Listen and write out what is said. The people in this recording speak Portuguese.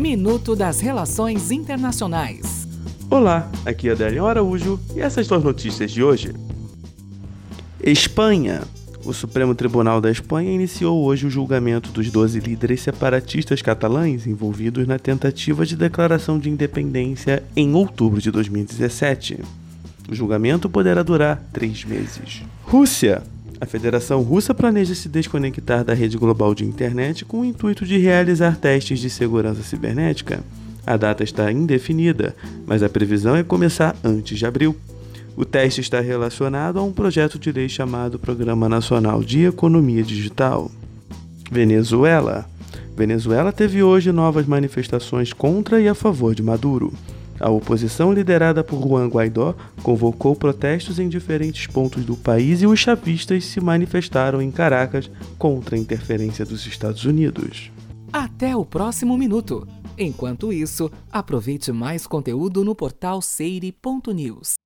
Minuto das Relações Internacionais. Olá, aqui é Adélio Araújo e essas são as notícias de hoje. Espanha. O Supremo Tribunal da Espanha iniciou hoje o julgamento dos 12 líderes separatistas catalães envolvidos na tentativa de declaração de independência em outubro de 2017. O julgamento poderá durar três meses. Rússia. A Federação Russa planeja se desconectar da rede global de internet com o intuito de realizar testes de segurança cibernética. A data está indefinida, mas a previsão é começar antes de abril. O teste está relacionado a um projeto de lei chamado Programa Nacional de Economia Digital. Venezuela. Venezuela teve hoje novas manifestações contra e a favor de Maduro. A oposição, liderada por Juan Guaidó, convocou protestos em diferentes pontos do país e os chavistas se manifestaram em Caracas contra a interferência dos Estados Unidos. Até o próximo minuto. Enquanto isso, aproveite mais conteúdo no portal seire.news.